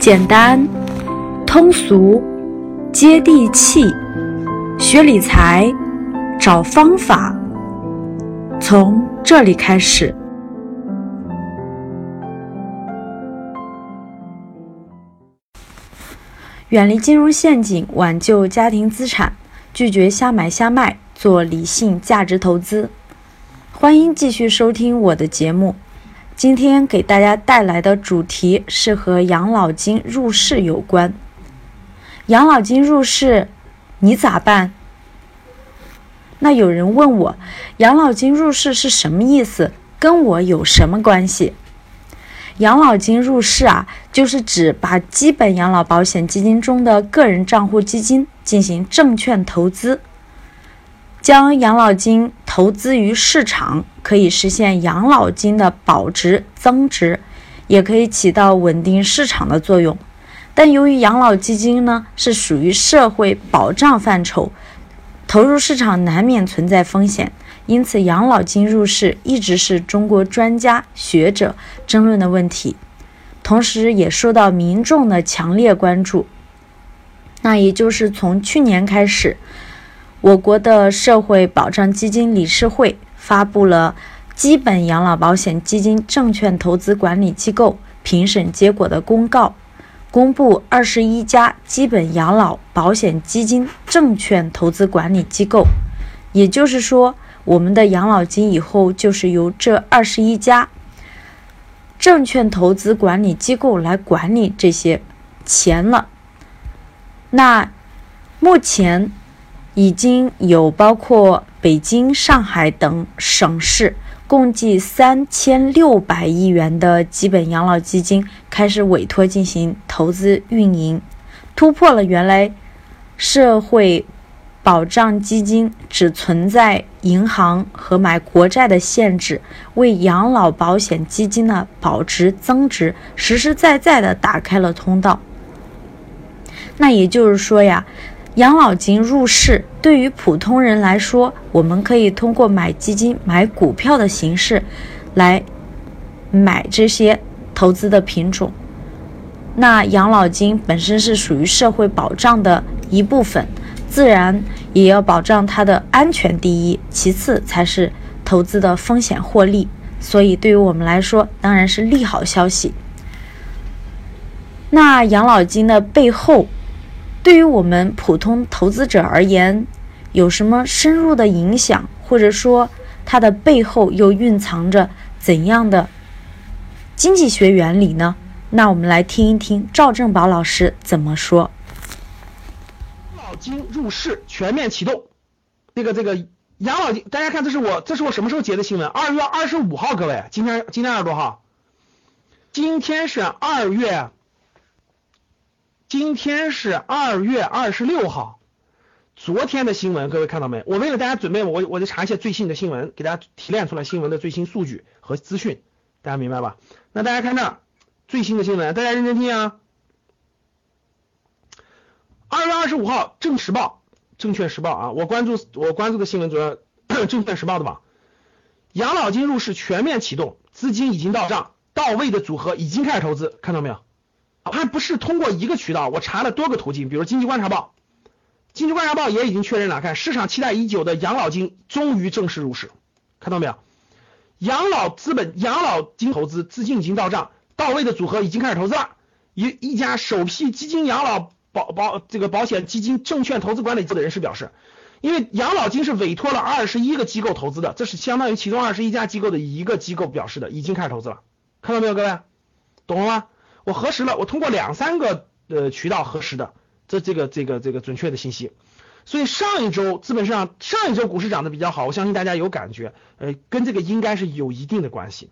简单、通俗、接地气，学理财，找方法，从这里开始。远离金融陷阱，挽救家庭资产，拒绝瞎买瞎卖，做理性价值投资。欢迎继续收听我的节目。今天给大家带来的主题是和养老金入市有关。养老金入市，你咋办？那有人问我，养老金入市是什么意思？跟我有什么关系？养老金入市啊，就是指把基本养老保险基金中的个人账户基金进行证券投资。将养老金投资于市场，可以实现养老金的保值增值，也可以起到稳定市场的作用。但由于养老基金呢是属于社会保障范畴，投入市场难免存在风险，因此养老金入市一直是中国专家学者争论的问题，同时也受到民众的强烈关注。那也就是从去年开始。我国的社会保障基金理事会发布了基本养老保险基金证券投资管理机构评审结果的公告，公布二十一家基本养老保险基金证券投资管理机构。也就是说，我们的养老金以后就是由这二十一家证券投资管理机构来管理这些钱了。那目前。已经有包括北京、上海等省市共计三千六百亿元的基本养老基金开始委托进行投资运营，突破了原来社会保障基金只存在银行和买国债的限制，为养老保险基金的保值增值实实在在的打开了通道。那也就是说呀。养老金入市对于普通人来说，我们可以通过买基金、买股票的形式来买这些投资的品种。那养老金本身是属于社会保障的一部分，自然也要保障它的安全第一，其次才是投资的风险获利。所以对于我们来说，当然是利好消息。那养老金的背后。对于我们普通投资者而言，有什么深入的影响，或者说它的背后又蕴藏着怎样的经济学原理呢？那我们来听一听赵正宝老师怎么说。养老金入市全面启动，这个这个养老金，大家看，这是我这是我什么时候截的新闻？二月二十五号，各位，今天今天二十多号？今天是二月。今天是二月二十六号，昨天的新闻各位看到没？我为了大家准备，我我就查一些最新的新闻，给大家提炼出来新闻的最新数据和资讯，大家明白吧？那大家看这最新的新闻，大家认真听啊！二月二十五号，《证时报》证券时报啊，我关注我关注的新闻主要 证券时报的吧？养老金入市全面启动，资金已经到账，到位的组合已经开始投资，看到没有？还不是通过一个渠道，我查了多个途径，比如经济观察报，经济观察报也已经确认了，看市场期待已久的养老金终于正式入市，看到没有？养老资本、养老金投资资金已经到账，到位的组合已经开始投资了。一一家首批基金养老保保这个保险基金证券投资管理部的人士表示，因为养老金是委托了二十一个机构投资的，这是相当于其中二十一家机构的一个机构表示的，已经开始投资了，看到没有，各位，懂了吗？我核实了，我通过两三个呃渠道核实的，这这个这个这个准确的信息。所以上一周资本市场上一周股市涨得比较好，我相信大家有感觉，呃，跟这个应该是有一定的关系。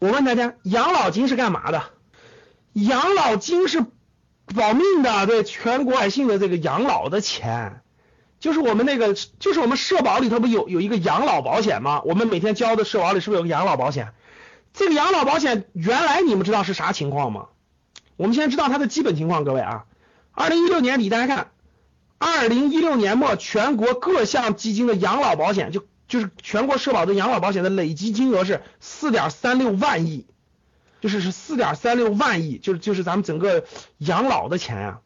我问大家，养老金是干嘛的？养老金是保命的，对全国百姓的这个养老的钱，就是我们那个，就是我们社保里头不有有一个养老保险吗？我们每天交的社保里是不是有个养老保险？这个养老保险原来你们知道是啥情况吗？我们先知道它的基本情况，各位啊，二零一六年底大家看，二零一六年末全国各项基金的养老保险就就是全国社保的养老保险的累计金额是四点三六万亿，就是是四点三六万亿，就是就是咱们整个养老的钱呀。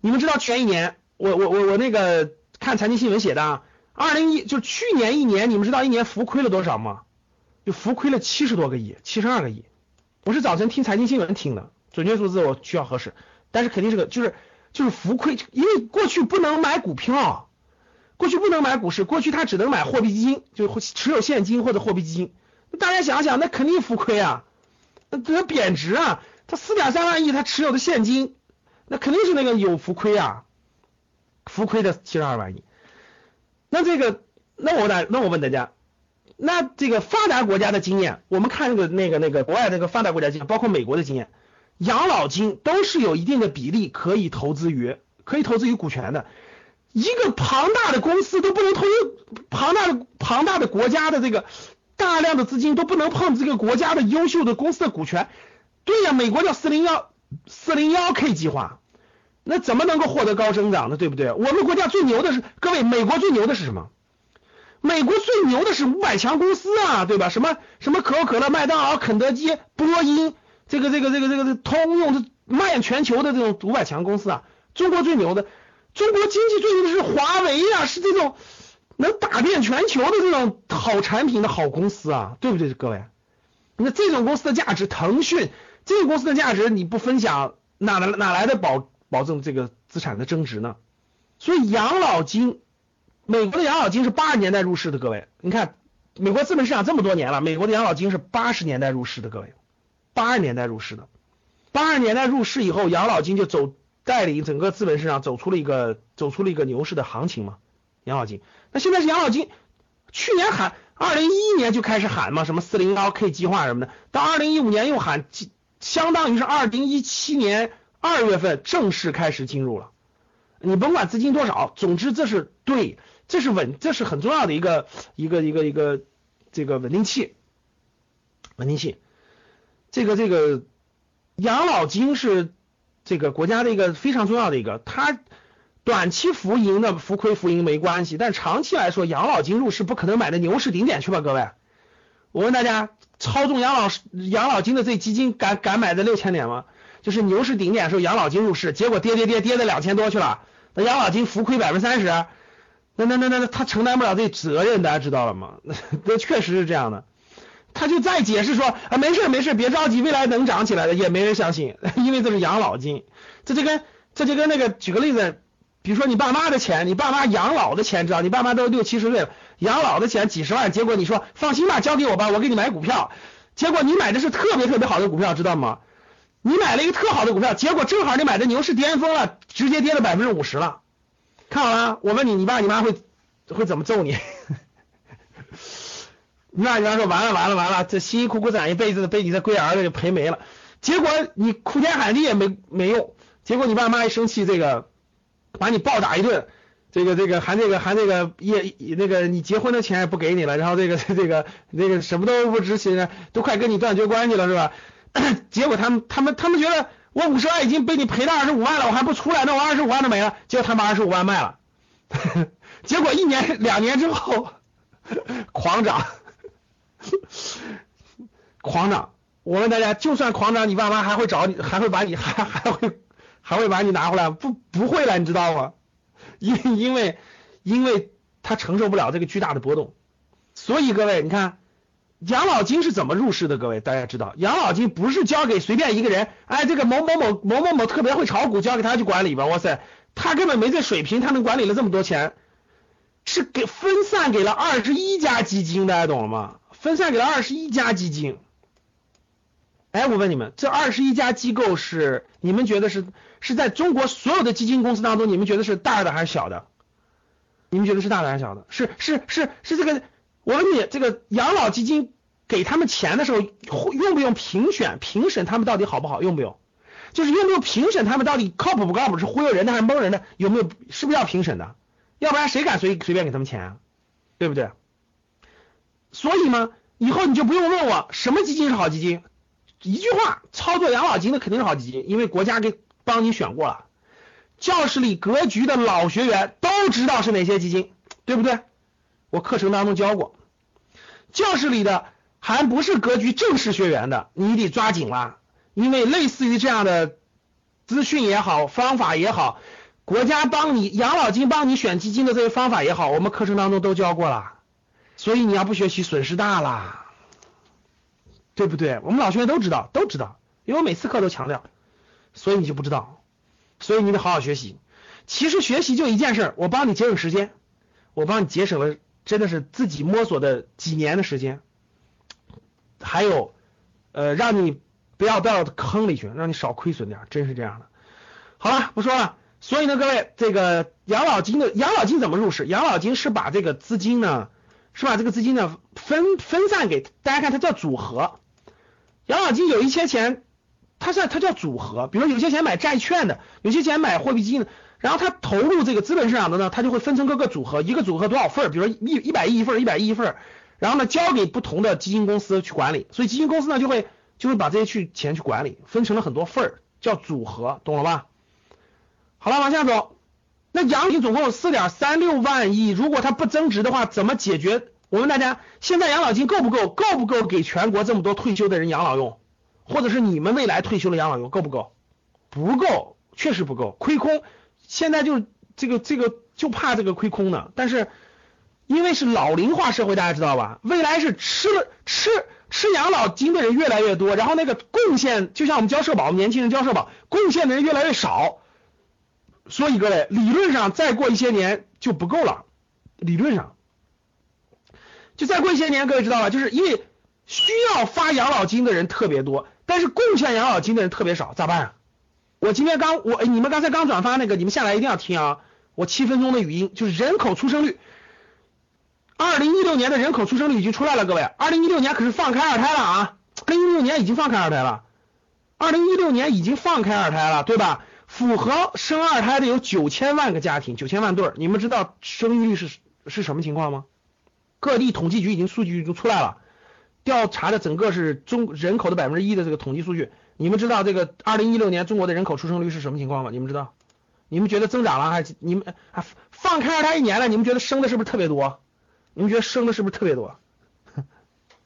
你们知道前一年，我我我我那个看财经新闻写的，啊，二零一就去年一年，你们知道一年浮亏了多少吗？就浮亏了七十多个亿，七十二个亿。我是早晨听财经新闻听的，准确数字我需要核实，但是肯定是个就是就是浮亏，因为过去不能买股票，过去不能买股市，过去他只能买货币基金，就持有现金或者货币基金。大家想想，那肯定浮亏啊。那它贬值啊，他四点三万亿，他持有的现金，那肯定是那个有浮亏啊，浮亏的七十二万亿。那这个，那我问，那我问大家，那这个发达国家的经验，我们看那个那个那个国外那个发达国家经验，包括美国的经验，养老金都是有一定的比例可以投资于可以投资于股权的。一个庞大的公司都不能投，庞大的庞大的国家的这个。大量的资金都不能碰这个国家的优秀的公司的股权，对呀，美国叫四零幺四零幺 K 计划，那怎么能够获得高增长呢？对不对？我们国家最牛的是各位，美国最牛的是什么？美国最牛的是五百强公司啊，对吧？什么什么可口可乐、麦当劳、肯德基、波音，这个这个这个这个通用，这蔓全球的这种五百强公司啊。中国最牛的，中国经济最牛的是华为呀，是这种。能打遍全球的这种好产品的好公司啊，对不对，各位？那这种公司的价值，腾讯这个公司的价值你不分享，哪来哪来的保保证这个资产的增值呢？所以养老金，美国的养老金是八十年代入市的，各位，你看美国资本市场这么多年了，美国的养老金是八十年代入市的，各位，八十年代入市的，八十年代入市以后，养老金就走带领整个资本市场走出了一个走出了一个牛市的行情嘛。养老金，那现在是养老金，去年喊，二零一一年就开始喊嘛，什么四零幺 K 计划什么的，到二零一五年又喊，相当于是二零一七年二月份正式开始进入了。你甭管资金多少，总之这是对，这是稳，这是很重要的一个一个一个一个这个稳定器，稳定器。这个这个养老金是这个国家的一个非常重要的一个，它。短期浮盈的浮亏浮盈没关系，但长期来说，养老金入市不可能买的牛市顶点去吧？各位，我问大家，操纵养老养老金的这基金敢敢买在六千点吗？就是牛市顶点时候养老金入市，结果跌跌跌跌到两千多去了，那养老金浮亏百分之三十，那那那那那他承担不了这责任，大家知道了吗？那 那确实是这样的，他就再解释说啊，没事没事，别着急，未来能涨起来的，也没人相信，因为这是养老金，这就跟这就跟那个举个例子。比如说你爸妈的钱，你爸妈养老的钱，知道？你爸妈都六七十岁了，养老的钱几十万，结果你说放心吧，交给我吧，我给你买股票。结果你买的是特别特别好的股票，知道吗？你买了一个特好的股票，结果正好你买的牛市巅峰了，直接跌了百分之五十了。看好了，我问你，你爸你妈会会怎么揍你？你爸你妈说完了完了完了，这辛辛苦苦攒一辈子的被你这龟儿子就赔没了。结果你哭天喊地也没没用，结果你爸妈一生气，这个。把你暴打一顿，这个这个还那个还那个也那个你结婚的钱也不给你了，然后这个这个那个什么都不执行，都快跟你断绝关系了是吧？结果他们他们他们觉得我五十万已经被你赔了二十五万了，我还不出来，那我二十五万都没了。结果他把二十五万卖了，结果一年两年之后 狂涨，狂涨。我问大家，就算狂涨，你爸妈还会找你，还会把你还还会。还会把你拿回来？不，不会了，你知道吗？因因为，因为他承受不了这个巨大的波动，所以各位，你看，养老金是怎么入市的？各位，大家知道，养老金不是交给随便一个人，哎，这个某某某某某某特别会炒股，交给他去管理吧？哇塞，他根本没这水平，他能管理了这么多钱，是给分散给了二十一家基金，大家懂了吗？分散给了二十一家基金。哎，我问你们，这二十一家机构是你们觉得是是在中国所有的基金公司当中，你们觉得是大的还是小的？你们觉得是大的还是小的？是是是是这个？我问你，这个养老基金给他们钱的时候，用不用评选评审他们到底好不好？用不用？就是用不用评审他们到底靠谱不靠谱？是忽悠人的还是蒙人的？有没有？是不是要评审的？要不然谁敢随随便给他们钱啊？对不对？所以嘛，以后你就不用问我什么基金是好基金。一句话，操作养老金的肯定是好基金，因为国家给帮你选过了。教室里格局的老学员都知道是哪些基金，对不对？我课程当中教过。教室里的还不是格局正式学员的，你得抓紧了，因为类似于这样的资讯也好，方法也好，国家帮你养老金帮你选基金的这些方法也好，我们课程当中都教过了，所以你要不学习损失大了，对不对？我们老学员都知道，都知道，因为我每次课都强调，所以你就不知道，所以你得好好学习。其实学习就一件事，我帮你节省时间，我帮你节省了真的是自己摸索的几年的时间，还有呃让你不要掉到坑里去，让你少亏损点，真是这样的。好了，不说了。所以呢，各位，这个养老金的养老金怎么入市？养老金是把这个资金呢，是把这个资金呢分分散给大家看，它叫组合。养老金有一些钱，它是它叫组合，比如有些钱买债券的，有些钱买货币基金的。然后他投入这个资本市场的呢，他就会分成各个组合，一个组合多少份儿，比如说一一百亿一份儿，一百亿一份儿，然后呢交给不同的基金公司去管理，所以基金公司呢就会就会把这些去钱去管理，分成了很多份儿，叫组合，懂了吧？好了，往下走，那养老金总共有四点三六万亿，如果它不增值的话，怎么解决？我问大家，现在养老金够不够？够不够给全国这么多退休的人养老用？或者是你们未来退休的养老用够不够？不够，确实不够，亏空。现在就这个这个就怕这个亏空呢，但是因为是老龄化社会，大家知道吧？未来是吃了吃吃养老金的人越来越多，然后那个贡献就像我们交社保，年轻人交社保，贡献的人越来越少，所以各位理论上再过一些年就不够了，理论上就再过一些年，各位知道吧？就是因为需要发养老金的人特别多，但是贡献养老金的人特别少，咋办啊？我今天刚我你们刚才刚转发那个，你们下来一定要听啊！我七分钟的语音就是人口出生率，二零一六年的人口出生率已经出来了，各位，二零一六年可是放开二胎了啊！二零一六年已经放开二胎了，二零一六年已经放开二胎了，对吧？符合生二胎的有九千万个家庭，九千万对儿，你们知道生育率是是什么情况吗？各地统计局已经数据已经出来了，调查的整个是中人口的百分之一的这个统计数据。你们知道这个二零一六年中国的人口出生率是什么情况吗？你们知道？你们觉得增长了还你们啊放开二胎一年了？你们觉得生的是不是特别多？你们觉得生的是不是特别多？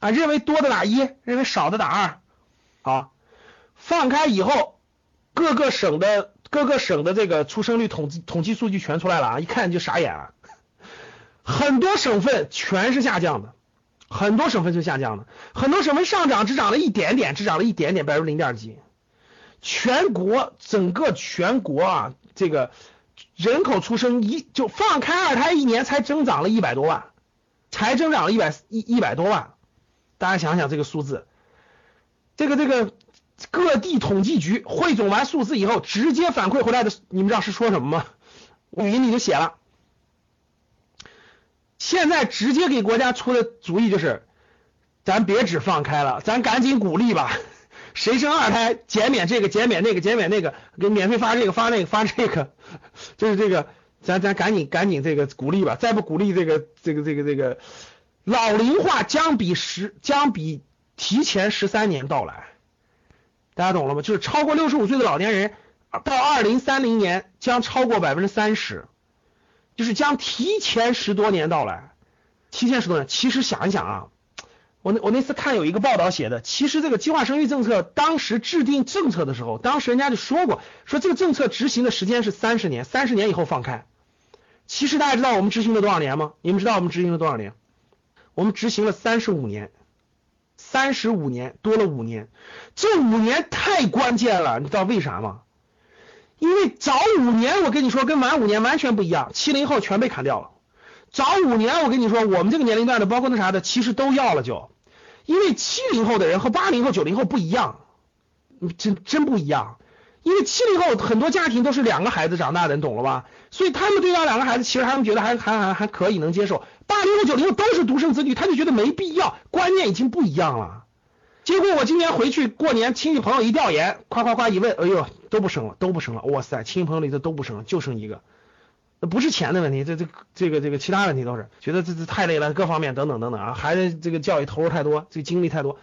啊，认为多的打一，认为少的打二。好，放开以后，各个省的各个省的这个出生率统计统计数据全出来了啊，一看就傻眼了，很多省份全是下降的。很多省份就下降了，很多省份上涨只涨了一点点，只涨了一点点，百分之零点几。全国整个全国啊，这个人口出生一就放开二胎一年才增长了一百多万，才增长了一百一一百多万。大家想想这个数字，这个这个各地统计局汇总完数字以后，直接反馈回来的，你们知道是说什么吗？语音里就写了。现在直接给国家出的主意就是，咱别只放开了，咱赶紧鼓励吧。谁生二胎减免这个减免那个减免那个，给免费发这个发那个发这个，就是这个，咱咱赶紧赶紧这个鼓励吧。再不鼓励这个这个这个这个，老龄化将比十将比提前十三年到来。大家懂了吗？就是超过六十五岁的老年人，到二零三零年将超过百分之三十。就是将提前十多年到来，提前十多年。其实想一想啊，我那我那次看有一个报道写的，其实这个计划生育政策当时制定政策的时候，当时人家就说过，说这个政策执行的时间是三十年，三十年以后放开。其实大家知道我们执行了多少年吗？你们知道我们执行了多少年？我们执行了三十五年，三十五年多了五年，这五年太关键了，你知道为啥吗？因为早五年，我跟你说跟晚五年完全不一样，七零后全被砍掉了。早五年，我跟你说，我们这个年龄段的，包括那啥的，其实都要了就。因为七零后的人和八零后、九零后不一样，真真不一样。因为七零后很多家庭都是两个孩子长大的，你懂了吧？所以他们对待两个孩子，其实他们觉得还还还还可以能接受。八零后、九零后都是独生子女，他就觉得没必要，观念已经不一样了。结果我今年回去过年，亲戚朋友一调研，夸夸夸一问，哎呦，都不生了，都不生了，哇塞，亲戚朋友里头都不生了，就生一个，那不是钱的问题，这这这个这个其他问题都是觉得这这太累了，各方面等等等等啊，孩子这个教育投入太多，这个精力太多。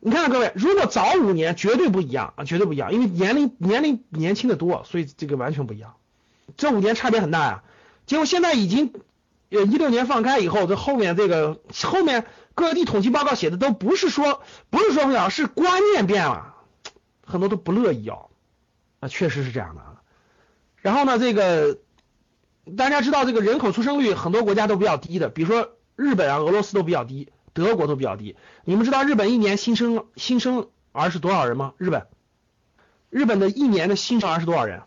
你看各位，如果早五年绝对不一样啊，绝对不一样，因为年龄年龄年轻的多，所以这个完全不一样，这五年差别很大呀。结果现在已经呃一六年放开以后，这后面这个后面各地统计报告写的都不是说不是说不了，是观念变了，很多都不乐意要，啊，确实是这样的啊。然后呢，这个大家知道这个人口出生率很多国家都比较低的，比如说日本啊、俄罗斯都比较低，德国都比较低。你们知道日本一年新生新生儿是多少人吗？日本日本的一年的新生儿是多少人？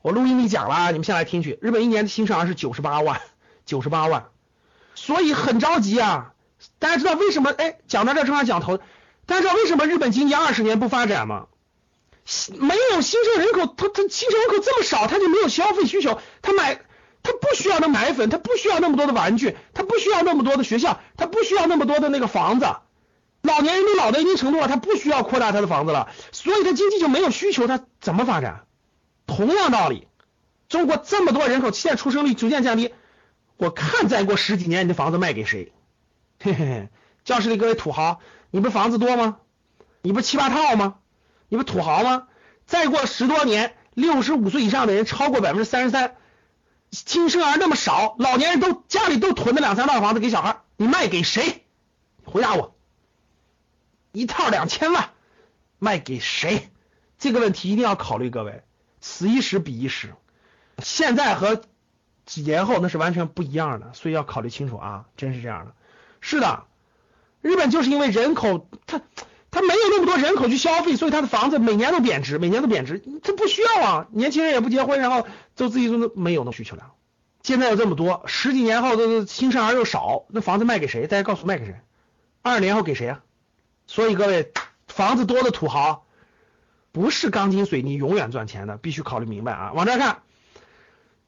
我录音里讲了，你们先来听去。日本一年的新生儿是九十八万，九十八万，所以很着急啊。大家知道为什么？哎，讲到这正好讲头。大家知道为什么日本经济二十年不发展吗？没有新生人口，他他新生人口这么少，他就没有消费需求，他买他不需要那奶粉，他不需要那么多的玩具，他不需要那么多的学校，他不需要那么多的那个房子。老年人都老到一定程度了，他不需要扩大他的房子了，所以他经济就没有需求，他怎么发展？同样道理，中国这么多人口，现在出生率逐渐降低，我看再过十几年，你的房子卖给谁？嘿嘿嘿，教室里各位土豪，你不房子多吗？你不七八套吗？你不土豪吗？再过十多年，六十五岁以上的人超过百分之三十三，新生儿那么少，老年人都家里都囤着两三套房子给小孩，你卖给谁？回答我，一套两千万，卖给谁？这个问题一定要考虑，各位。此一时彼一时，现在和几年后那是完全不一样的，所以要考虑清楚啊！真是这样的。是的，日本就是因为人口，它它没有那么多人口去消费，所以它的房子每年都贬值，每年都贬值。这不需要啊，年轻人也不结婚，然后就自己都没有那需求了。现在有这么多，十几年后的新生儿又少，那房子卖给谁？大家告诉卖给谁？二十年后给谁啊？所以各位，房子多的土豪。不是钢筋水泥永远赚钱的，必须考虑明白啊！往这看，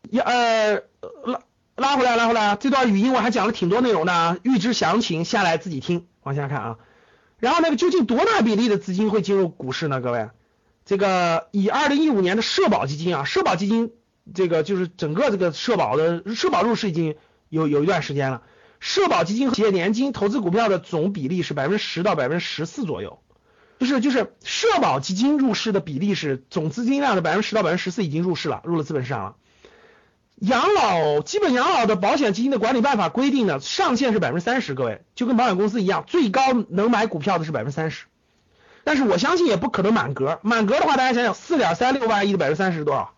要呃拉拉回来，拉回来，这段语音我还讲了挺多内容的，预知详情下来自己听。往下看啊，然后那个究竟多大比例的资金会进入股市呢？各位，这个以二零一五年的社保基金啊，社保基金这个就是整个这个社保的社保入市已经有有一段时间了，社保基金和企业年金投资股票的总比例是百分之十到百分之十四左右。就是就是社保基金入市的比例是总资金量的百分之十到百分之十四已经入市了，入了资本市场了。养老基本养老的保险基金的管理办法规定呢，上限是百分之三十，各位就跟保险公司一样，最高能买股票的是百分之三十。但是我相信也不可能满格，满格的话大家想想，四点三六万亿的百分之三十是多少？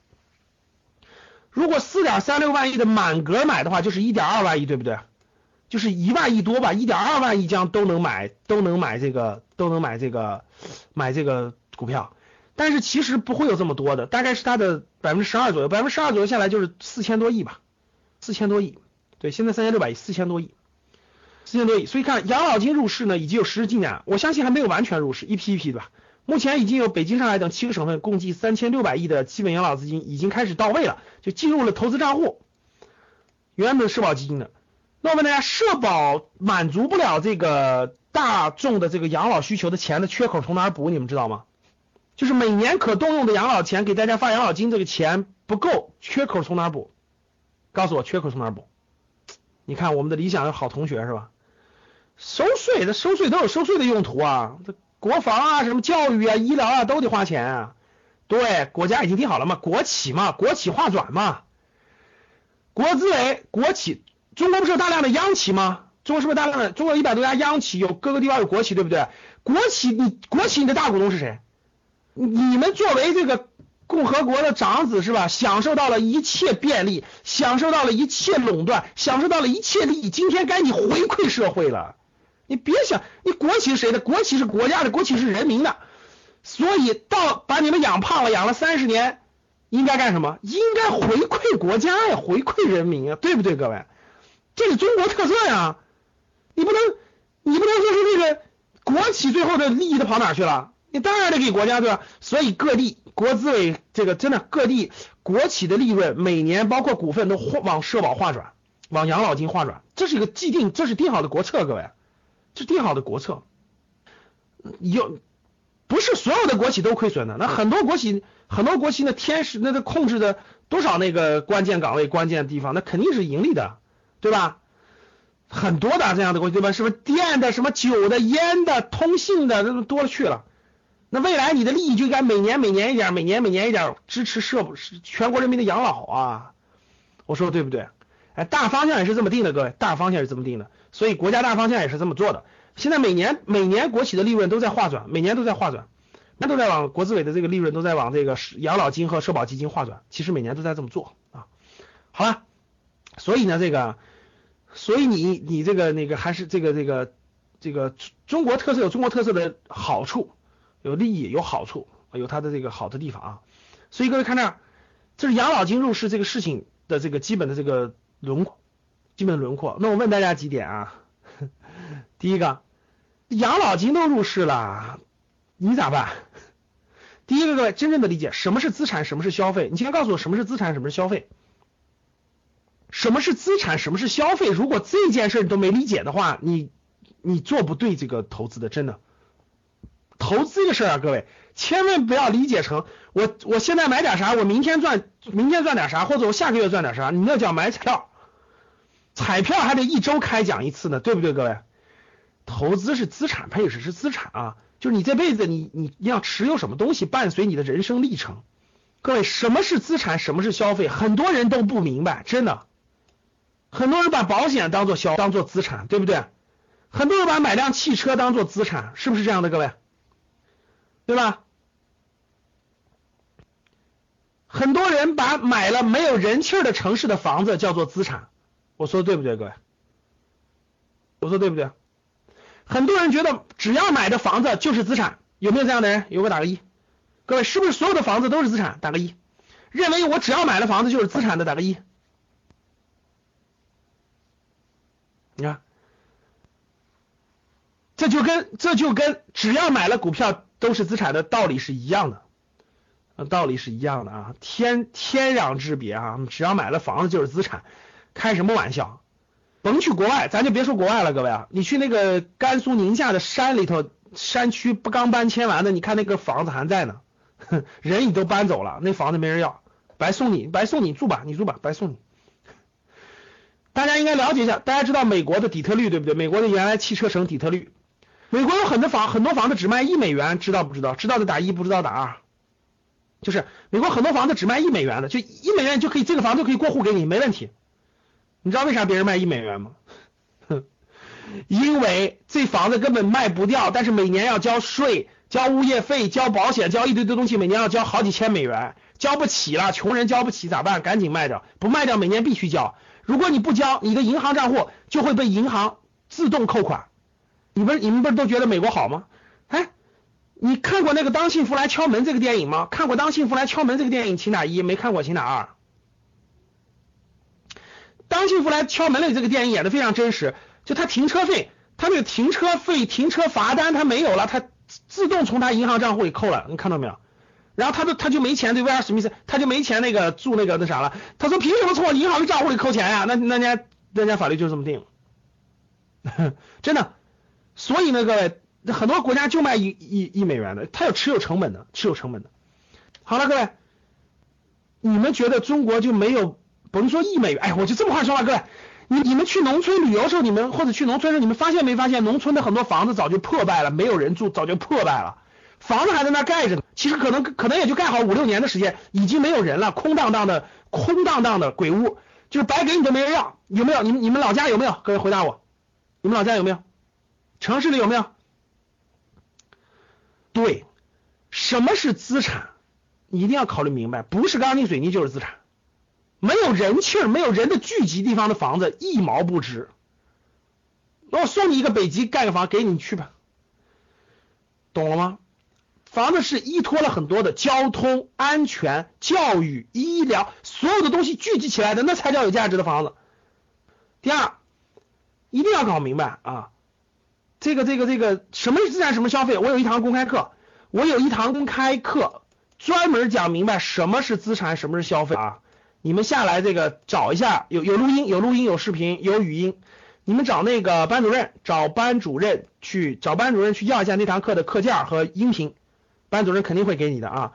如果四点三六万亿的满格买的话，就是一点二万亿，对不对？就是一万亿多吧，一点二万亿将都能买，都能买这个，都能买这个，买这个股票。但是其实不会有这么多的，大概是它的百分之十二左右，百分之十二左右下来就是四千多亿吧，四千多亿。对，现在三千六百亿，四千多亿，四千多亿。所以看养老金入市呢，已经有实质进展，我相信还没有完全入市，一批一批的吧。目前已经有北京、上海等七个省份共计三千六百亿的基本养老资金已经开始到位了，就进入了投资账户，原本社保基金的。那我问大家，社保满足不了这个大众的这个养老需求的钱的缺口从哪儿补？你们知道吗？就是每年可动用的养老钱，给大家发养老金这个钱不够，缺口从哪补？告诉我缺口从哪补？你看我们的理想的好同学是吧？收税，这收税都有收税的用途啊，这国防啊、什么教育啊、医疗啊都得花钱啊。对，国家已经定好了嘛，国企嘛，国企划转嘛，国资委、国企。中国不是有大量的央企吗？中国是不是大量的？中国一百多家央企，有各个地方有国企，对不对？国企，你国企你的大股东是谁？你们作为这个共和国的长子是吧？享受到了一切便利，享受到了一切垄断，享受到了一切利益。今天该你回馈社会了。你别想，你国企是谁的？国企是国家的，国企是人民的。所以到把你们养胖了，养了三十年，应该干什么？应该回馈国家呀，回馈人民啊，对不对，各位？这是中国特色呀，你不能，你不能说是这个国企最后的利益都跑哪去了？你当然得给国家对吧？所以各地国资委这个真的各地国企的利润每年包括股份都往社保划转，往养老金划转，这是一个既定，这是定好的国策，各位，这定好的国策。有不是所有的国企都亏损的，那很多国企很多国企那天使那个控制的多少那个关键岗位关键地方，那肯定是盈利的。对吧？很多的这样的国企，对吧？是不是电的、什么酒的、烟的、通信的，这多了去了。那未来你的利益就应该每年每年一点，每年每年一点支持社全国人民的养老啊。我说对不对？哎，大方向也是这么定的，各位，大方向是这么定的，所以国家大方向也是这么做的。现在每年每年国企的利润都在划转，每年都在划转，那都在往国资委的这个利润都在往这个养老金和社保基金划转，其实每年都在这么做啊。好了，所以呢，这个，所以你你这个那个还是这个这个这个中国特色有中国特色的好处，有利益有好处，有它的这个好的地方啊。所以各位看这儿，这是养老金入市这个事情的这个基本的这个轮廓，基本轮廓。那我问大家几点啊？第一个，养老金都入市了，你咋办？第一个，各位真正的理解什么是资产，什么是消费。你先告诉我什么是资产，什么是消费。什么是资产，什么是消费？如果这件事你都没理解的话，你你做不对这个投资的，真的。投资的事儿啊，各位千万不要理解成我我现在买点啥，我明天赚明天赚点啥，或者我下个月赚点啥，你那叫买彩票。彩票还得一周开奖一次呢，对不对，各位？投资是资产配置，是资产啊，就是你这辈子你你要持有什么东西，伴随你的人生历程。各位，什么是资产，什么是消费？很多人都不明白，真的。很多人把保险当做消当做资产，对不对？很多人把买辆汽车当做资产，是不是这样的，各位？对吧？很多人把买了没有人气的城市的房子叫做资产，我说的对不对，各位？我说对不对？很多人觉得只要买的房子就是资产，有没有这样的人？有个打个一。各位，是不是所有的房子都是资产？打个一。认为我只要买了房子就是资产的，打个一。你看，这就跟这就跟只要买了股票都是资产的道理是一样的，道理是一样的啊，天天壤之别啊！只要买了房子就是资产，开什么玩笑？甭去国外，咱就别说国外了，各位啊，你去那个甘肃宁夏的山里头，山区不刚搬迁完的，你看那个房子还在呢，人你都搬走了，那房子没人要，白送你，白送你住吧，你住吧，白送你。大家应该了解一下，大家知道美国的底特律对不对？美国的原来汽车城底特律，美国有很多房很多房子只卖一美元，知道不知道？知道的打一，不知道打二。就是美国很多房子只卖一美元的，就一美元就可以这个房子就可以过户给你，没问题。你知道为啥别人卖一美元吗？因为这房子根本卖不掉，但是每年要交税、交物业费、交保险、交一堆堆东西，每年要交好几千美元，交不起了，穷人交不起咋办？赶紧卖掉，不卖掉每年必须交。如果你不交，你的银行账户就会被银行自动扣款。你不你们不是都觉得美国好吗？哎，你看过那个《当幸福来敲门》这个电影吗？看过《当幸福来敲门》这个电影，请打一；没看过，请打二。《当幸福来敲门》里这个电影演的非常真实，就他停车费，他那个停车费、停车罚单他没有了，他自动从他银行账户里扣了，你看到没有？然后他就他就没钱，对威尔史密斯他就没钱那个住那个那啥了。他说凭什么从我银行的账户里扣钱呀？那那家那家法律就这么定，真的。所以呢，各位，很多国家就卖一一一美元的，它有持有成本的，持有成本的。好了，各位，你们觉得中国就没有甭说一美元？哎，我就这么话说吧，各位，你你们去农村旅游时候，你们或者去农村时候，你们发现没发现，农村的很多房子早就破败了，没有人住，早就破败了。房子还在那盖着呢，其实可能可能也就盖好五六年的时间，已经没有人了，空荡荡的，空荡荡的鬼屋，就是白给你都没人要，有没有？你们你们老家有没有？各位回答我，你们老家有没有？城市里有没有？对，什么是资产？你一定要考虑明白，不是钢筋水泥就是资产，没有人气儿，没有人的聚集地方的房子一毛不值。那我送你一个北极盖个房，给你去吧，懂了吗？房子是依托了很多的交通、安全、教育、医疗所有的东西聚集起来的，那才叫有价值的房子。第二，一定要搞明白啊，这个、这个、这个什么是资产，什么消费？我有一堂公开课，我有一堂公开课专门讲明白什么是资产，什么是消费啊。你们下来这个找一下，有有录音，有录音，有视频，有语音。你们找那个班主任，找班主任去找班主任去要一下那堂课的课件和音频。班主任肯定会给你的啊，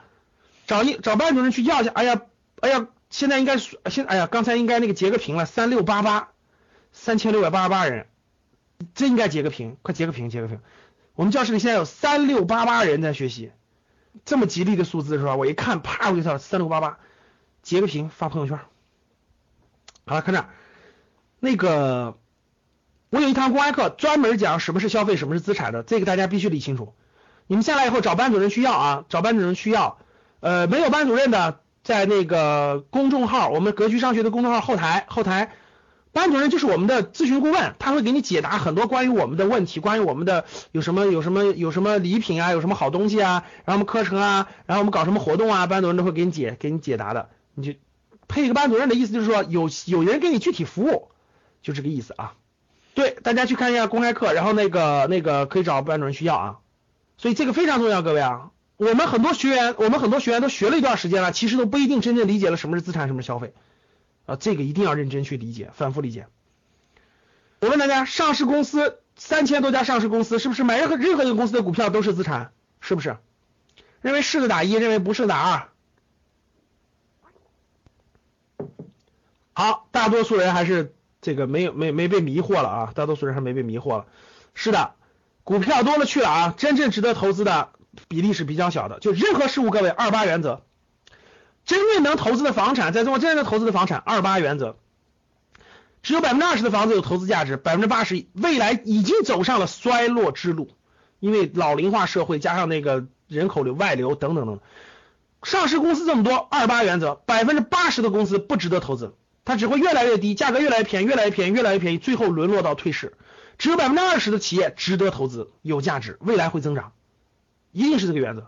找一找班主任去要一下。哎呀，哎呀，现在应该现哎呀，刚才应该那个截个屏了，三六八八，三千六百八十八人，真应该截个屏，快截个屏，截个屏。我们教室里现在有三六八八人在学习，这么吉利的数字是吧？我一看，啪，我就知道三六八八，截个屏发朋友圈。好了，看这儿，那个我有一堂公开课专门讲什么是消费，什么是资产的，这个大家必须理清楚。你们下来以后找班主任需要啊，找班主任需要。呃，没有班主任的，在那个公众号，我们格局商学的公众号后台，后台班主任就是我们的咨询顾问，他会给你解答很多关于我们的问题，关于我们的有什么有什么有什么礼品啊，有什么好东西啊，然后我们课程啊，然后我们搞什么活动啊，班主任都会给你解给你解答的。你就配一个班主任的意思就是说有有人给你具体服务，就这个意思啊。对，大家去看一下公开课，然后那个那个可以找班主任去要啊。所以这个非常重要，各位啊。我们很多学员，我们很多学员都学了一段时间了，其实都不一定真正理解了什么是资产，什么是消费啊，这个一定要认真去理解，反复理解。我问大家，上市公司三千多家上市公司，是不是买任何任何一个公司的股票都是资产？是不是？认为是的打一，认为不是打二。好，大多数人还是这个没有没没被迷惑了啊，大多数人还没被迷惑了。是的，股票多了去了啊，真正值得投资的。比例是比较小的，就任何事物，各位二八原则，真正能投资的房产，在中国真正能投资的房产，二八原则，只有百分之二十的房子有投资价值，百分之八十未来已经走上了衰落之路，因为老龄化社会加上那个人口流外流等等等等，上市公司这么多，二八原则，百分之八十的公司不值得投资，它只会越来越低，价格越来越便宜，越来越便宜，越来越便宜，最后沦落到退市，只有百分之二十的企业值得投资，有价值，未来会增长。一定是这个原则，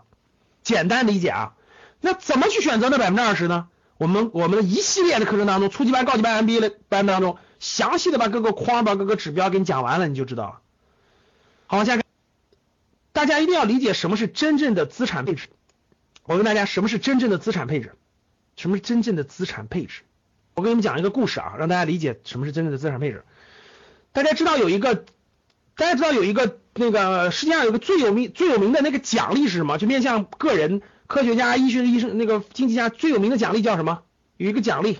简单理解啊。那怎么去选择那百分之二十呢？我们我们的一系列的课程当中，初级班、高级班、MBA 的班当中，详细的把各个框、把各个指标给你讲完了，你就知道了。好，往下看，大家一定要理解什么是真正的资产配置。我跟大家，什么是真正的资产配置？什么是真正的资产配置？我给你们讲一个故事啊，让大家理解什么是真正的资产配置。大家知道有一个。大家知道有一个那个世界上有个最有名最有名的那个奖励是什么？就面向个人、科学家、医学医生、那个经济家最有名的奖励叫什么？有一个奖励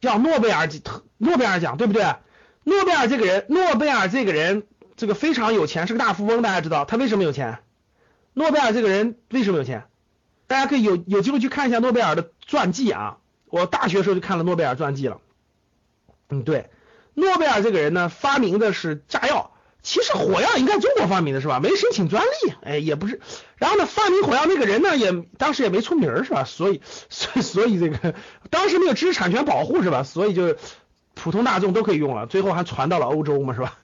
叫诺贝尔诺贝尔奖，对不对？诺贝尔这个人，诺贝尔这个人这个非常有钱，是个大富翁。大家知道他为什么有钱？诺贝尔这个人为什么有钱？大家可以有有机会去看一下诺贝尔的传记啊。我大学时候就看了诺贝尔传记了。嗯，对，诺贝尔这个人呢，发明的是炸药。其实火药应该中国发明的是吧？没申请专利，哎，也不是。然后呢，发明火药那个人呢，也当时也没出名是吧？所以，所以这个当时没有知识产权保护是吧？所以就普通大众都可以用了，最后还传到了欧洲嘛是吧？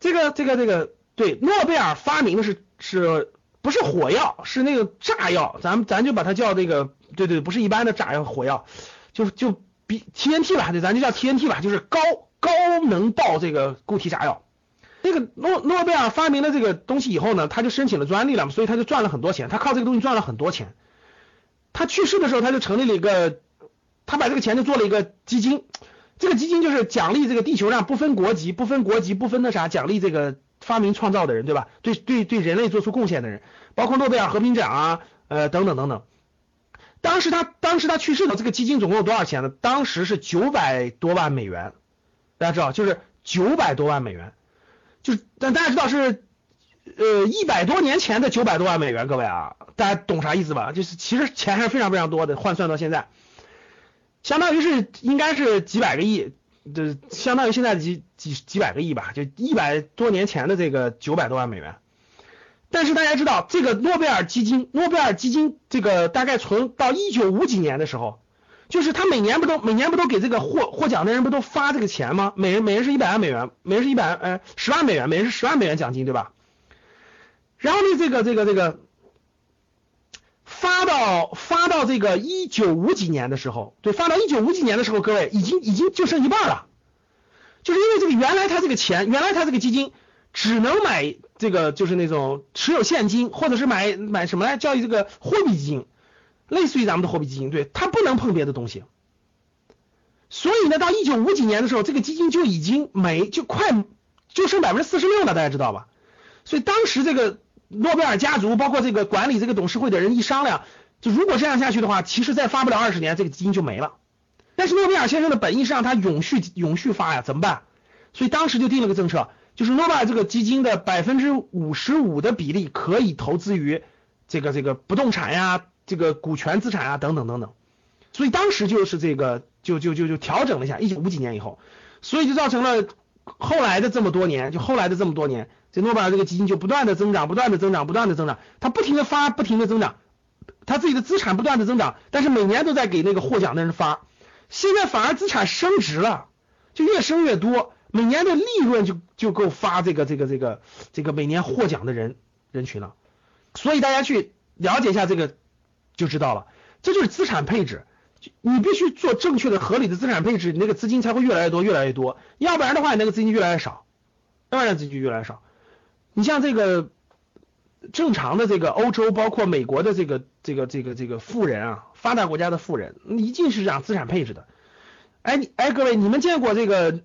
这个这个这个对，诺贝尔发明的是是不是火药？是那个炸药，咱咱就把它叫这个，对对，不是一般的炸药火药，就就比 TNT 吧，对，咱就叫 TNT 吧，就是高高能爆这个固体炸药。这个诺诺贝尔发明了这个东西以后呢，他就申请了专利了，所以他就赚了很多钱。他靠这个东西赚了很多钱。他去世的时候，他就成立了一个，他把这个钱就做了一个基金。这个基金就是奖励这个地球上不分国籍、不分国籍、不分那啥，奖励这个发明创造的人，对吧？对对对，人类做出贡献的人，包括诺贝尔和平奖啊，呃等等等等。当时他当时他去世的这个基金总共有多少钱呢？当时是九百多万美元，大家知道，就是九百多万美元。就但大家知道是呃一百多年前的九百多万美元，各位啊，大家懂啥意思吧？就是其实钱还是非常非常多的，换算到现在，相当于是应该是几百个亿，就相当于现在几几几百个亿吧，就一百多年前的这个九百多万美元。但是大家知道这个诺贝尔基金，诺贝尔基金这个大概从到一九五几年的时候。就是他每年不都每年不都给这个获获奖的人不都发这个钱吗？每人每人是一百万美元，每人是一百呃十万美元，每人是十万美元奖金，对吧？然后呢，这个这个这个发到发到这个一九五几年的时候，对，发到一九五几年的时候，各位已经已经就剩一半了，就是因为这个原来他这个钱，原来他这个基金只能买这个就是那种持有现金，或者是买买什么来叫这个货币基金。类似于咱们的货币基金，对，它不能碰别的东西，所以呢，到一九五几年的时候，这个基金就已经没，就快就剩百分之四十六了，大家知道吧？所以当时这个诺贝尔家族，包括这个管理这个董事会的人一商量，就如果这样下去的话，其实再发不了二十年，这个基金就没了。但是诺贝尔先生的本意是让他永续永续发呀，怎么办？所以当时就定了个政策，就是诺贝尔这个基金的百分之五十五的比例可以投资于这个这个不动产呀。这个股权资产啊，等等等等，所以当时就是这个，就就就就调整了一下。一九五几年以后，所以就造成了后来的这么多年，就后来的这么多年，这诺贝尔这个基金就不断的增长，不断的增长，不断的增长，它不停的发，不停的增长，它自己的资产不断的增长，但是每年都在给那个获奖的人发，现在反而资产升值了，就越升越多，每年的利润就就够发这个这个这个这个每年获奖的人人群了，所以大家去了解一下这个就知道了，这就是资产配置。你必须做正确的、合理的资产配置，你那个资金才会越来越多、越来越多。要不然的话，你那个资金越来越少，要不然资金越来越少。你像这个正常的这个欧洲，包括美国的这个、这个、这个、这个富人啊，发达国家的富人，一定是讲资产配置的。哎，你哎，各位，你们见过这个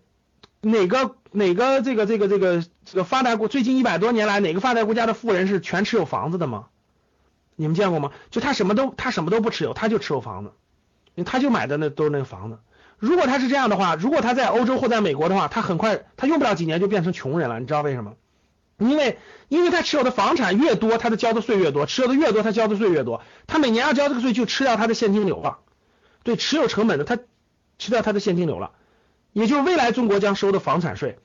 哪个哪个这个这个这个这个发达国最近一百多年来哪个发达国家的富人是全持有房子的吗？你们见过吗？就他什么都他什么都不持有，他就持有房子。他就买的那都是那个房子。如果他是这样的话，如果他在欧洲或在美国的话，他很快他用不了几年就变成穷人了。你知道为什么？因为因为他持有的房产越多，他的交的税越多；持有的越多，他交的税越多。他每年要交这个税，就吃掉他的现金流了。对，持有成本的他吃掉他的现金流了，也就是未来中国将收的房产税。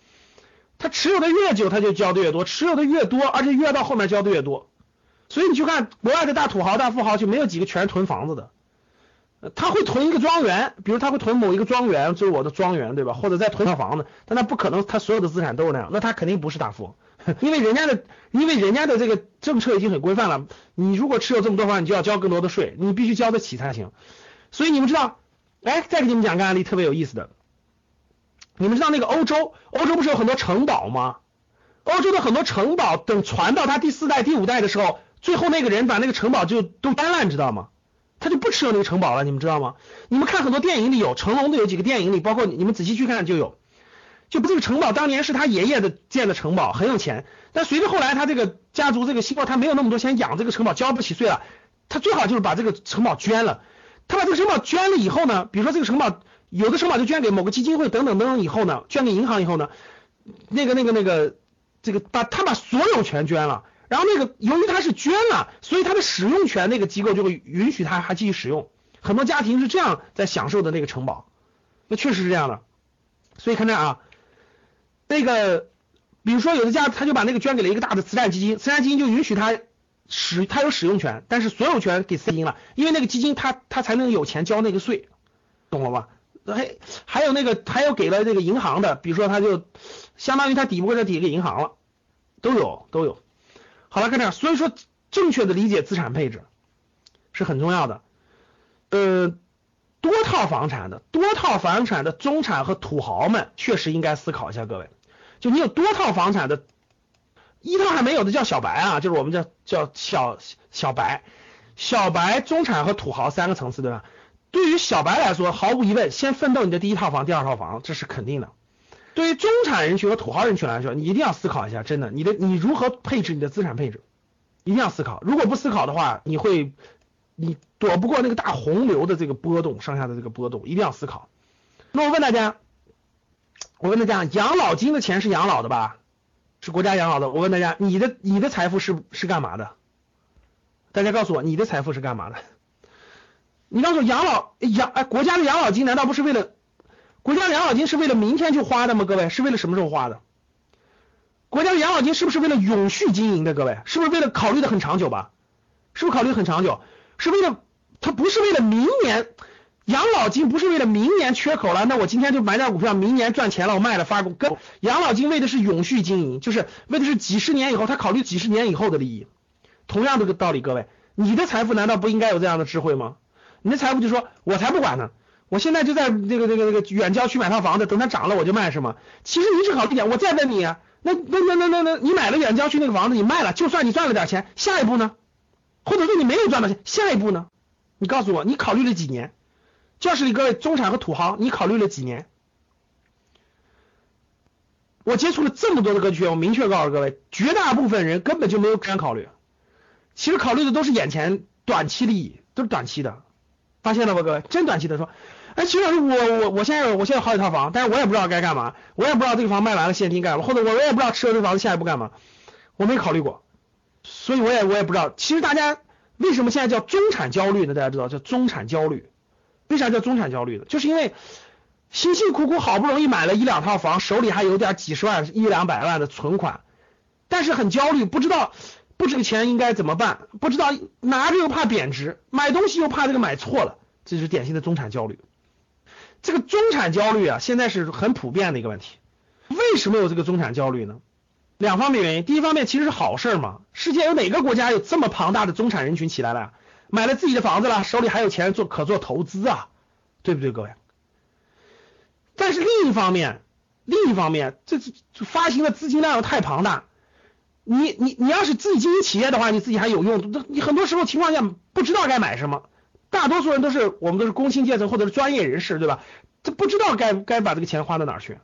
他持有的越久，他就交的越多；持有的越多，而且越到后面交的越多。所以你去看国外的大土豪、大富豪，就没有几个全是囤房子的。他会囤一个庄园，比如他会囤某一个庄园，这是我的庄园，对吧？或者再囤套房子，但他不可能，他所有的资产都是那样，那他肯定不是大富翁，因为人家的，因为人家的这个政策已经很规范了。你如果持有这么多房，你就要交更多的税，你必须交得起才行。所以你们知道，哎，再给你们讲个案例，特别有意思的。你们知道那个欧洲，欧洲不是有很多城堡吗？欧洲的很多城堡，等传到他第四代、第五代的时候，最后那个人把那个城堡就都搬了，你知道吗？他就不持有那个城堡了，你们知道吗？你们看很多电影里有成龙的有几个电影里，包括你们仔细去看就有，就这个城堡当年是他爷爷的建的城堡，很有钱。但随着后来他这个家族这个兴旺，他没有那么多钱养这个城堡，交不起税了，他最好就是把这个城堡捐了。他把这个城堡捐了以后呢，比如说这个城堡有的城堡就捐给某个基金会等等等等以后呢，捐给银行以后呢，那个那个那个这个把他把所有权捐了。然后那个，由于他是捐了，所以他的使用权那个机构就会允许他还继续使用。很多家庭是这样在享受的那个城堡，那确实是这样的。所以看这啊，那个，比如说有的家他就把那个捐给了一个大的慈善基金，慈善基金就允许他使他有使用权，但是所有权给慈善基金了，因为那个基金他他才能有钱交那个税，懂了吧？还还有那个还有给了这个银行的，比如说他就相当于他抵不过这抵给银行了，都有都有。好了，看这，所以说正确的理解资产配置是很重要的。呃，多套房产的、多套房产的中产和土豪们确实应该思考一下，各位，就你有多套房产的，一套还没有的叫小白啊，就是我们叫叫小小白、小白、中产和土豪三个层次，对吧？对于小白来说，毫无疑问，先奋斗你的第一套房、第二套房，这是肯定的。对于中产人群和土豪人群来说，你一定要思考一下，真的，你的你如何配置你的资产配置，一定要思考。如果不思考的话，你会你躲不过那个大洪流的这个波动，上下的这个波动，一定要思考。那我问大家，我问大家，养老金的钱是养老的吧？是国家养老的。我问大家，你的你的财富是是干嘛的？大家告诉我，你的财富是干嘛的？你告诉我，养老养哎，国家的养老金难道不是为了？国家养老金是为了明天就花的吗？各位，是为了什么时候花的？国家的养老金是不是为了永续经营的？各位，是不是为了考虑的很长久吧？是不是考虑很长久？是为了它不是为了明年养老金不是为了明年缺口了，那我今天就买点股票，明年赚钱了我卖了发工。养老金为的是永续经营，就是为的是几十年以后，他考虑几十年以后的利益。同样的个道理，各位，你的财富难道不应该有这样的智慧吗？你的财富就说，我才不管呢。我现在就在那个那个那个远郊区买套房子，等它涨了我就卖，是吗？其实你只考虑点，我再问你，那那那那那那，你买了远郊区那个房子，你卖了，就算你赚了点钱，下一步呢？或者说你没有赚到钱，下一步呢？你告诉我，你考虑了几年？教室里各位中产和土豪，你考虑了几年？我接触了这么多的格局，我明确告诉各位，绝大部分人根本就没有这样考虑，其实考虑的都是眼前短期利益，都是短期的，发现了吧，各位，真短期的说。哎，其实我我我现在我现在好几套房，但是我也不知道该干嘛，我也不知道这个房卖完了现金干嘛，或者我我也不知道吃了这房子下一步干嘛，我没考虑过，所以我也我也不知道。其实大家为什么现在叫中产焦虑呢？大家知道叫中产焦虑，为啥叫中产焦虑呢？就是因为辛辛苦苦好不容易买了一两套房，手里还有点几十万、一两百万的存款，但是很焦虑，不知道不这个钱应该怎么办，不知道拿着又怕贬值，买东西又怕这个买错了，这就是典型的中产焦虑。这个中产焦虑啊，现在是很普遍的一个问题。为什么有这个中产焦虑呢？两方面原因。第一方面其实是好事嘛，世界有哪个国家有这么庞大的中产人群起来了？买了自己的房子了，手里还有钱做可做投资啊，对不对，各位？但是另一方面，另一方面，这这发行的资金量又太庞大，你你你要是自己经营企业的话，你自己还有用，你很多时候情况下不知道该买什么。大多数人都是我们都是工薪阶层或者是专业人士，对吧？他不知道该该把这个钱花到哪儿去。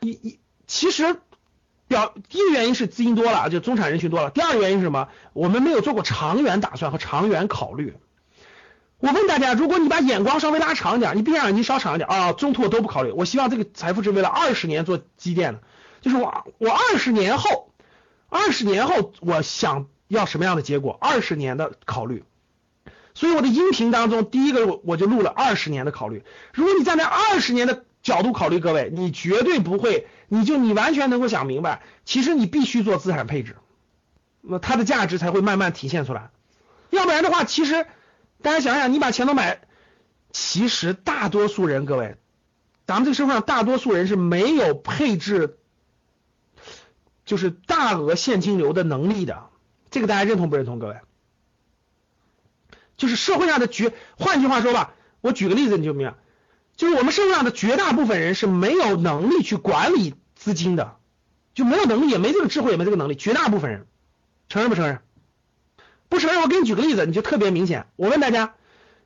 一一其实表第一个原因是资金多了，就中产人群多了。第二个原因是什么？我们没有做过长远打算和长远考虑。我问大家，如果你把眼光稍微拉长一点，你闭上眼睛稍长一点啊，中途我都不考虑。我希望这个财富是为了二十年做积淀的，就是我我二十年后，二十年后我想要什么样的结果？二十年的考虑。所以我的音频当中，第一个我我就录了二十年的考虑。如果你站在二十年的角度考虑，各位，你绝对不会，你就你完全能够想明白，其实你必须做资产配置，那它的价值才会慢慢体现出来。要不然的话，其实大家想想，你把钱都买，其实大多数人，各位，咱们这个社会上大多数人是没有配置，就是大额现金流的能力的。这个大家认同不认同，各位？就是社会上的绝，换句话说吧，我举个例子你就明白，就是我们社会上的绝大部分人是没有能力去管理资金的，就没有能力，也没这个智慧，也没这个能力。绝大部分人承认不承认？不承认。我给你举个例子，你就特别明显。我问大家，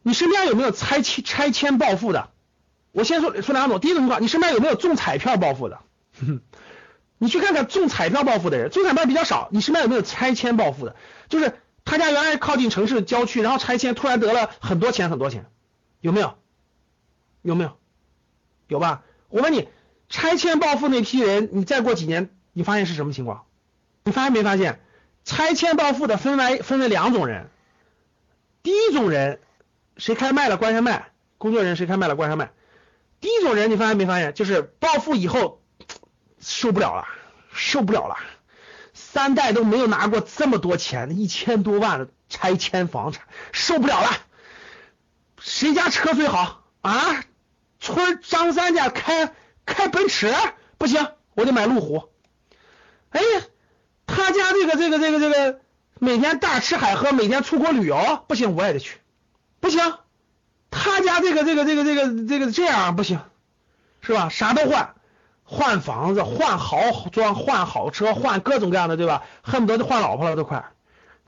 你身边有没有拆迁拆迁暴富的？我先说说两种。第一种情况，你身边有没有中彩票暴富的？你去看看中彩票暴富的人，中彩票比较少。你身边有没有拆迁暴富的？就是。他家原来靠近城市郊区，然后拆迁，突然得了很多钱，很多钱，有没有？有没有？有吧？我问你，拆迁暴富那批人，你再过几年，你发现是什么情况？你发现没发现？拆迁暴富的分为分为两种人，第一种人谁开卖了关上卖，工作人员谁开卖了关上卖。第一种人你发现没发现？就是暴富以后受不了了，受不了了。三代都没有拿过这么多钱，一千多万的拆迁房产，受不了了。谁家车最好啊？村张三家开开奔驰不行，我得买路虎。哎呀，他家这个这个这个这个每天大吃海喝，每天出国旅游不行，我也得去。不行，他家这个这个这个这个这个这样不行，是吧？啥都换。换房子、换豪装、换好车、换各种各样的，对吧？恨不得就换老婆了都快。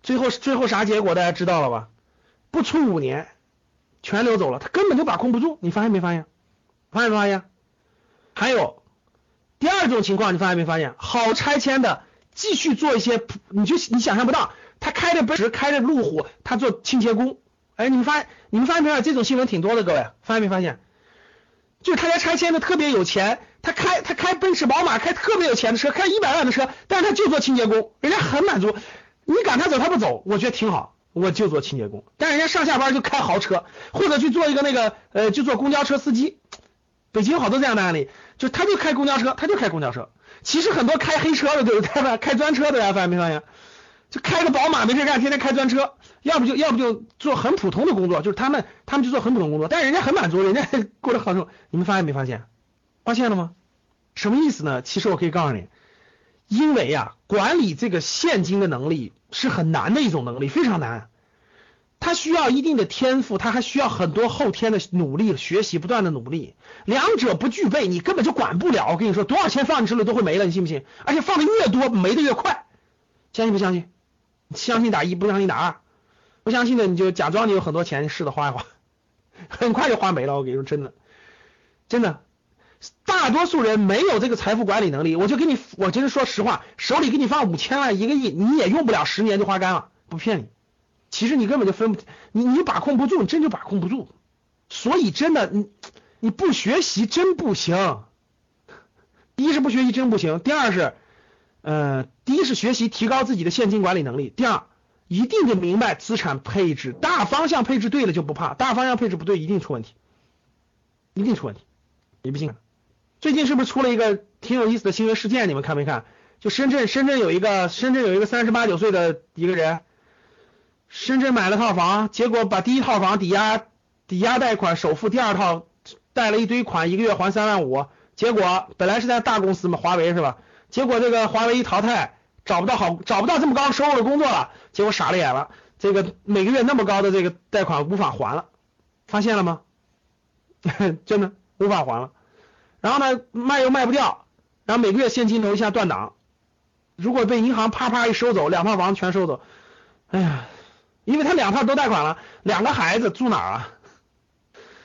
最后最后啥结果大家知道了吧？不出五年，全流走了，他根本就把控不住。你发现没发现？发现没发现？还有第二种情况，你发现没发现？好拆迁的继续做一些，你就你想象不到，他开着奔驰，开着路虎，他做清洁工。哎，你们发现你们发现没发现？这种新闻挺多的，各位发现没发现？就是他家拆迁的特别有钱。他开他开奔驰宝马，开特别有钱的车，开一百万的车，但是他就做清洁工，人家很满足。你赶他走他不走，我觉得挺好，我就做清洁工。但人家上下班就开豪车，或者去做一个那个呃，就做公交车司机。北京好多这样的案例，就他就开公交车，他就开公交车。其实很多开黑车的，对不对？开专车的呀，发现没发现？就开个宝马没事干，天天开专车，要不就要不就做很普通的工作，就是他们他们就做很普通工作，但是人家很满足，人家过得很好。你们发现没发现？发现了吗？什么意思呢？其实我可以告诉你，因为呀，管理这个现金的能力是很难的一种能力，非常难。它需要一定的天赋，它还需要很多后天的努力、学习、不断的努力。两者不具备，你根本就管不了。我跟你说，多少钱放你手里都会没了，你信不信？而且放的越多，没的越快。相信不相信？相信打一，不相信打二。不相信的你就假装你有很多钱，试着花一花，很快就花没了。我跟你说，真的，真的。大多数人没有这个财富管理能力，我就给你，我真是说实话，手里给你放五千万、一个亿，你也用不了十年就花干了，不骗你。其实你根本就分不，你你把控不住，你真就把控不住。所以真的，你你不学习真不行。第一是不学习真不行，第二是，呃，第一是学习提高自己的现金管理能力，第二一定得明白资产配置大方向配置对了就不怕，大方向配置不对一定出问题，一定出问题。你不信？最近是不是出了一个挺有意思的新闻事件？你们看没看？就深圳，深圳有一个深圳有一个三十八九岁的一个人，深圳买了套房，结果把第一套房抵押抵押贷款首付，第二套贷了一堆款，一个月还三万五，结果本来是在大公司嘛，华为是吧？结果这个华为一淘汰，找不到好找不到这么高收入的工作了，结果傻了眼了，这个每个月那么高的这个贷款无法还了，发现了吗？真的无法还了，然后呢卖又卖不掉，然后每个月现金流一下断档。如果被银行啪啪一收走，两套房全收走，哎呀，因为他两套都贷款了，两个孩子住哪儿啊？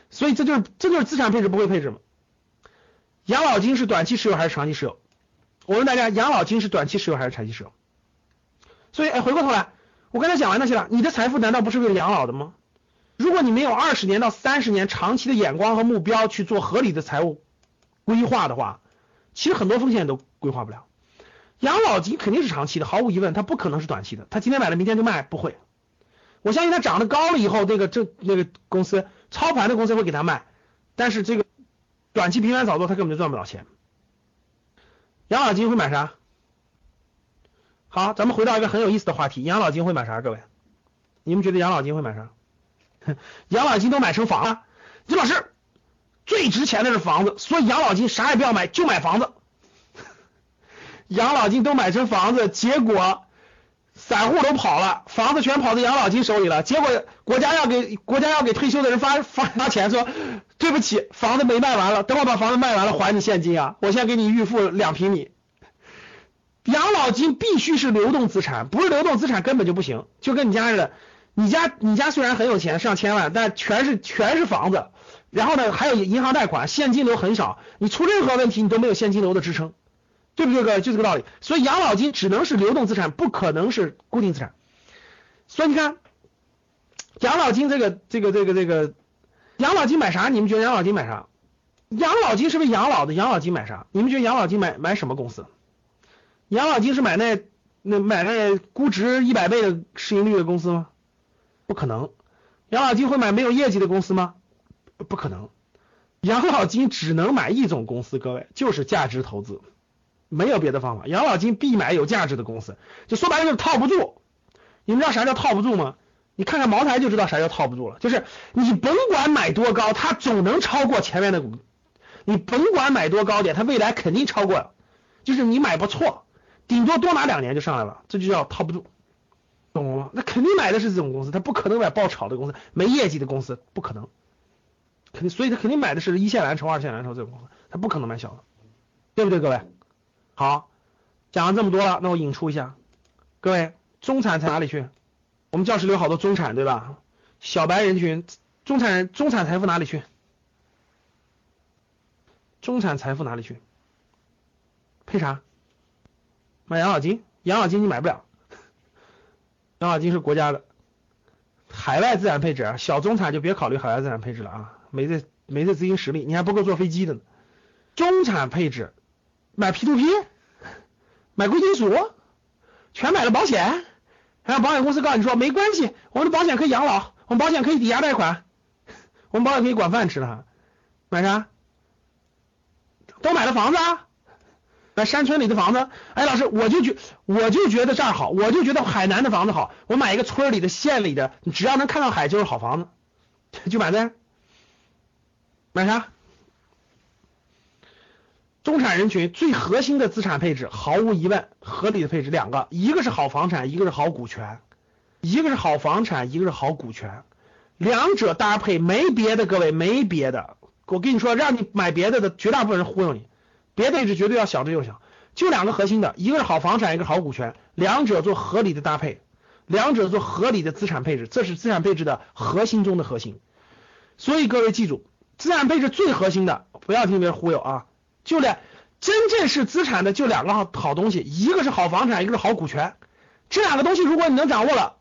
所以这就是这就是资产配置不会配置吗？养老金是短期持有还是长期持有？我问大家，养老金是短期持有还是长期持有？所以，哎，回过头来，我刚才讲完那些了，你的财富难道不是为了养老的吗？如果你没有二十年到三十年长期的眼光和目标去做合理的财务规划的话，其实很多风险都规划不了。养老金肯定是长期的，毫无疑问，它不可能是短期的。他今天买了，明天就卖，不会。我相信它涨得高了以后，那个这那个公司操盘的公司会给他卖，但是这个短期频繁炒作，他根本就赚不了钱。养老金会买啥？好，咱们回到一个很有意思的话题，养老金会买啥？各位，你们觉得养老金会买啥？养老金都买成房了，李老师最值钱的是房子，所以养老金啥也不要买，就买房子。养老金都买成房子，结果散户都跑了，房子全跑到养老金手里了。结果国家要给国家要给退休的人发发发钱，说对不起，房子没卖完了，等我把房子卖完了还你现金啊，我先给你预付两平米。养老金必须是流动资产，不是流动资产根本就不行。就跟你家似的，你家你家虽然很有钱，上千万，但全是全是房子，然后呢还有银行贷款，现金流很少，你出任何问题你都没有现金流的支撑。对不对，哥？就这个道理。所以养老金只能是流动资产，不可能是固定资产。所以你看，养老金这个、这个、这个、这个，养老金买啥？你们觉得养老金买啥？养老金是不是养老的？养老金买啥？你们觉得养老金买买什么公司？养老金是买那那买那估值一百倍的市盈率的公司吗？不可能。养老金会买没有业绩的公司吗？不可能。养老金只能买一种公司，各位就是价值投资。没有别的方法，养老金必买有价值的公司，就说白了就是套不住。你们知道啥叫套不住吗？你看看茅台就知道啥叫套不住了。就是你甭管买多高，它总能超过前面的股。你甭管买多高点，它未来肯定超过。就是你买不错，顶多多拿两年就上来了，这就叫套不住，懂了吗？那肯定买的是这种公司，它不可能买爆炒的公司，没业绩的公司不可能。肯定，所以他肯定买的是一线蓝筹、二线蓝筹这种公司，他不可能买小的，对不对，各位？好，讲了这么多了，那我引出一下，各位，中产财哪里去？我们教室里有好多中产，对吧？小白人群，中产，中产财富哪里去？中产财富哪里去？配啥？买养老金？养老金你买不了，养老金是国家的，海外资产配置，小中产就别考虑海外资产配置了啊，没这没这资金实力，你还不够坐飞机的呢。中产配置。买 P to P，买贵金属，全买了保险，然后保险公司告诉你说没关系，我们的保险可以养老，我们保险可以抵押贷款，我们保险可以管饭吃的。买啥？都买了房子啊，买山村里的房子。哎，老师，我就觉我就觉得这儿好，我就觉得海南的房子好，我买一个村里的、县里的，你只要能看到海就是好房子，就买这。买啥？中产人群最核心的资产配置，毫无疑问，合理的配置两个，一个是好房产，一个是好股权，一个是好房产，一个是好股权，两者搭配没别的，各位没别的，我跟你说，让你买别的的绝大部分人忽悠你，别的配置绝对要小着又小，就两个核心的，一个是好房产，一个是好股权，两者做合理的搭配，两者做合理的资产配置，这是资产配置的核心中的核心，所以各位记住，资产配置最核心的，不要听别人忽悠啊。就两，真正是资产的就两个好好东西，一个是好房产，一个是好股权。这两个东西如果你能掌握了，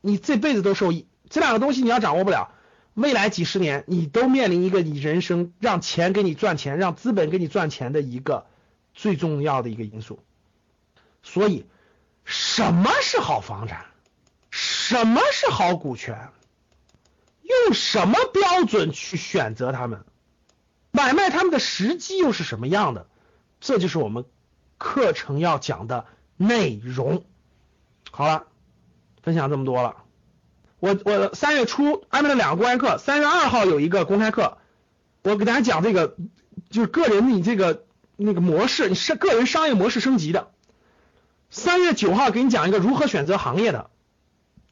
你这辈子都受益。这两个东西你要掌握不了，未来几十年你都面临一个你人生让钱给你赚钱，让资本给你赚钱的一个最重要的一个因素。所以，什么是好房产？什么是好股权？用什么标准去选择他们？买卖他们的时机又是什么样的？这就是我们课程要讲的内容。好了，分享这么多了。我我三月初安排了两个公开课，三月二号有一个公开课，我给大家讲这个就是个人你这个那个模式，你是个人商业模式升级的。三月九号给你讲一个如何选择行业的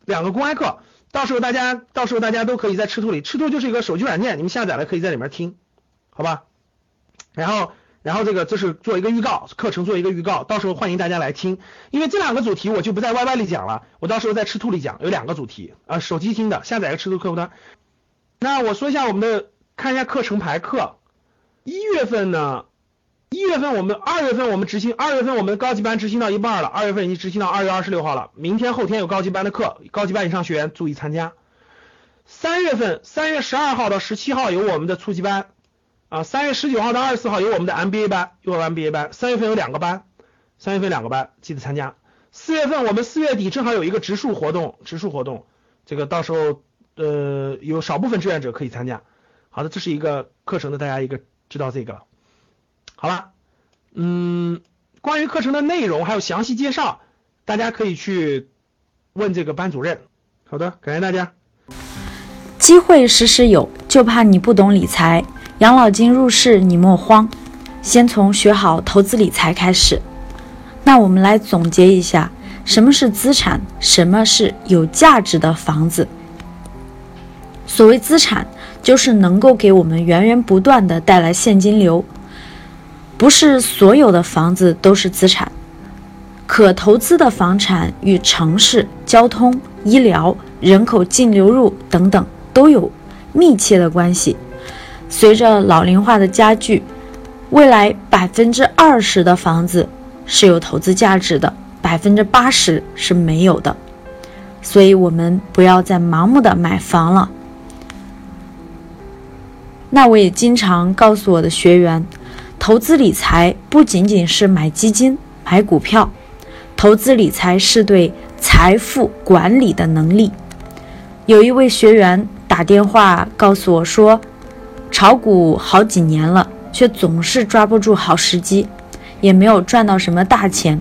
两个公开课，到时候大家到时候大家都可以在吃兔里，吃兔就是一个手机软件，你们下载了可以在里面听，好吧？然后。然后这个这是做一个预告，课程做一个预告，到时候欢迎大家来听。因为这两个主题我就不在 YY 里讲了，我到时候在吃兔里讲。有两个主题啊，手机听的，下载个吃兔客户端。那我说一下我们的，看一下课程排课。一月份呢，一月份我们二月份我们执行，二月份我们高级班执行到一半了，二月份已经执行到二月二十六号了。明天后天有高级班的课，高级班以上学员注意参加。三月份三月十二号到十七号有我们的初级班。啊，三月十九号到二十四号有我们的 MBA 班，有 MBA 班。三月份有两个班，三月份两个班，记得参加。四月份我们四月底正好有一个植树活动，植树活动，这个到时候呃有少部分志愿者可以参加。好的，这是一个课程的，大家一个知道这个。好了，嗯，关于课程的内容还有详细介绍，大家可以去问这个班主任。好的，感谢大家。机会时时有，就怕你不懂理财。养老金入市你莫慌，先从学好投资理财开始。那我们来总结一下，什么是资产，什么是有价值的房子。所谓资产，就是能够给我们源源不断的带来现金流。不是所有的房子都是资产，可投资的房产与城市、交通、医疗、人口净流入等等都有密切的关系。随着老龄化的加剧，未来百分之二十的房子是有投资价值的，百分之八十是没有的。所以，我们不要再盲目的买房了。那我也经常告诉我的学员，投资理财不仅仅是买基金、买股票，投资理财是对财富管理的能力。有一位学员打电话告诉我说。炒股好几年了，却总是抓不住好时机，也没有赚到什么大钱。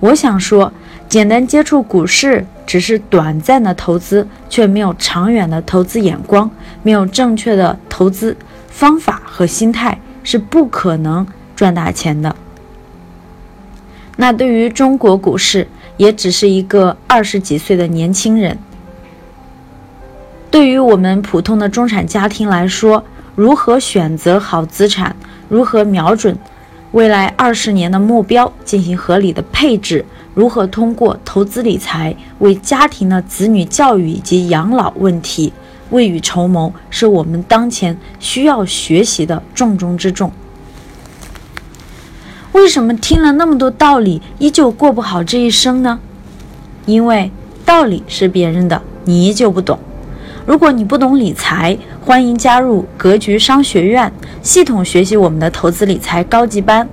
我想说，简单接触股市只是短暂的投资，却没有长远的投资眼光，没有正确的投资方法和心态，是不可能赚大钱的。那对于中国股市，也只是一个二十几岁的年轻人。对于我们普通的中产家庭来说，如何选择好资产，如何瞄准未来二十年的目标进行合理的配置，如何通过投资理财为家庭的子女教育以及养老问题未雨绸缪，是我们当前需要学习的重中之重。为什么听了那么多道理，依旧过不好这一生呢？因为道理是别人的，你依旧不懂。如果你不懂理财，欢迎加入格局商学院，系统学习我们的投资理财高级班。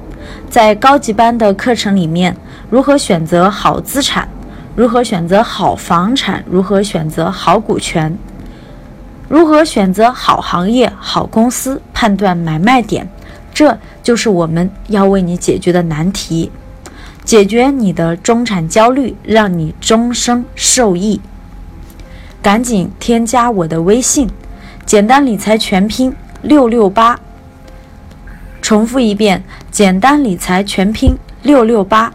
在高级班的课程里面，如何选择好资产，如何选择好房产，如何选择好股权，如何选择好行业、好公司，判断买卖点，这就是我们要为你解决的难题，解决你的中产焦虑，让你终生受益。赶紧添加我的微信，简单理财全拼六六八。重复一遍，简单理财全拼六六八。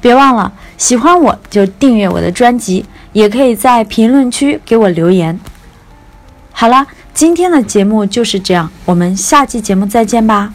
别忘了，喜欢我就订阅我的专辑，也可以在评论区给我留言。好了，今天的节目就是这样，我们下期节目再见吧。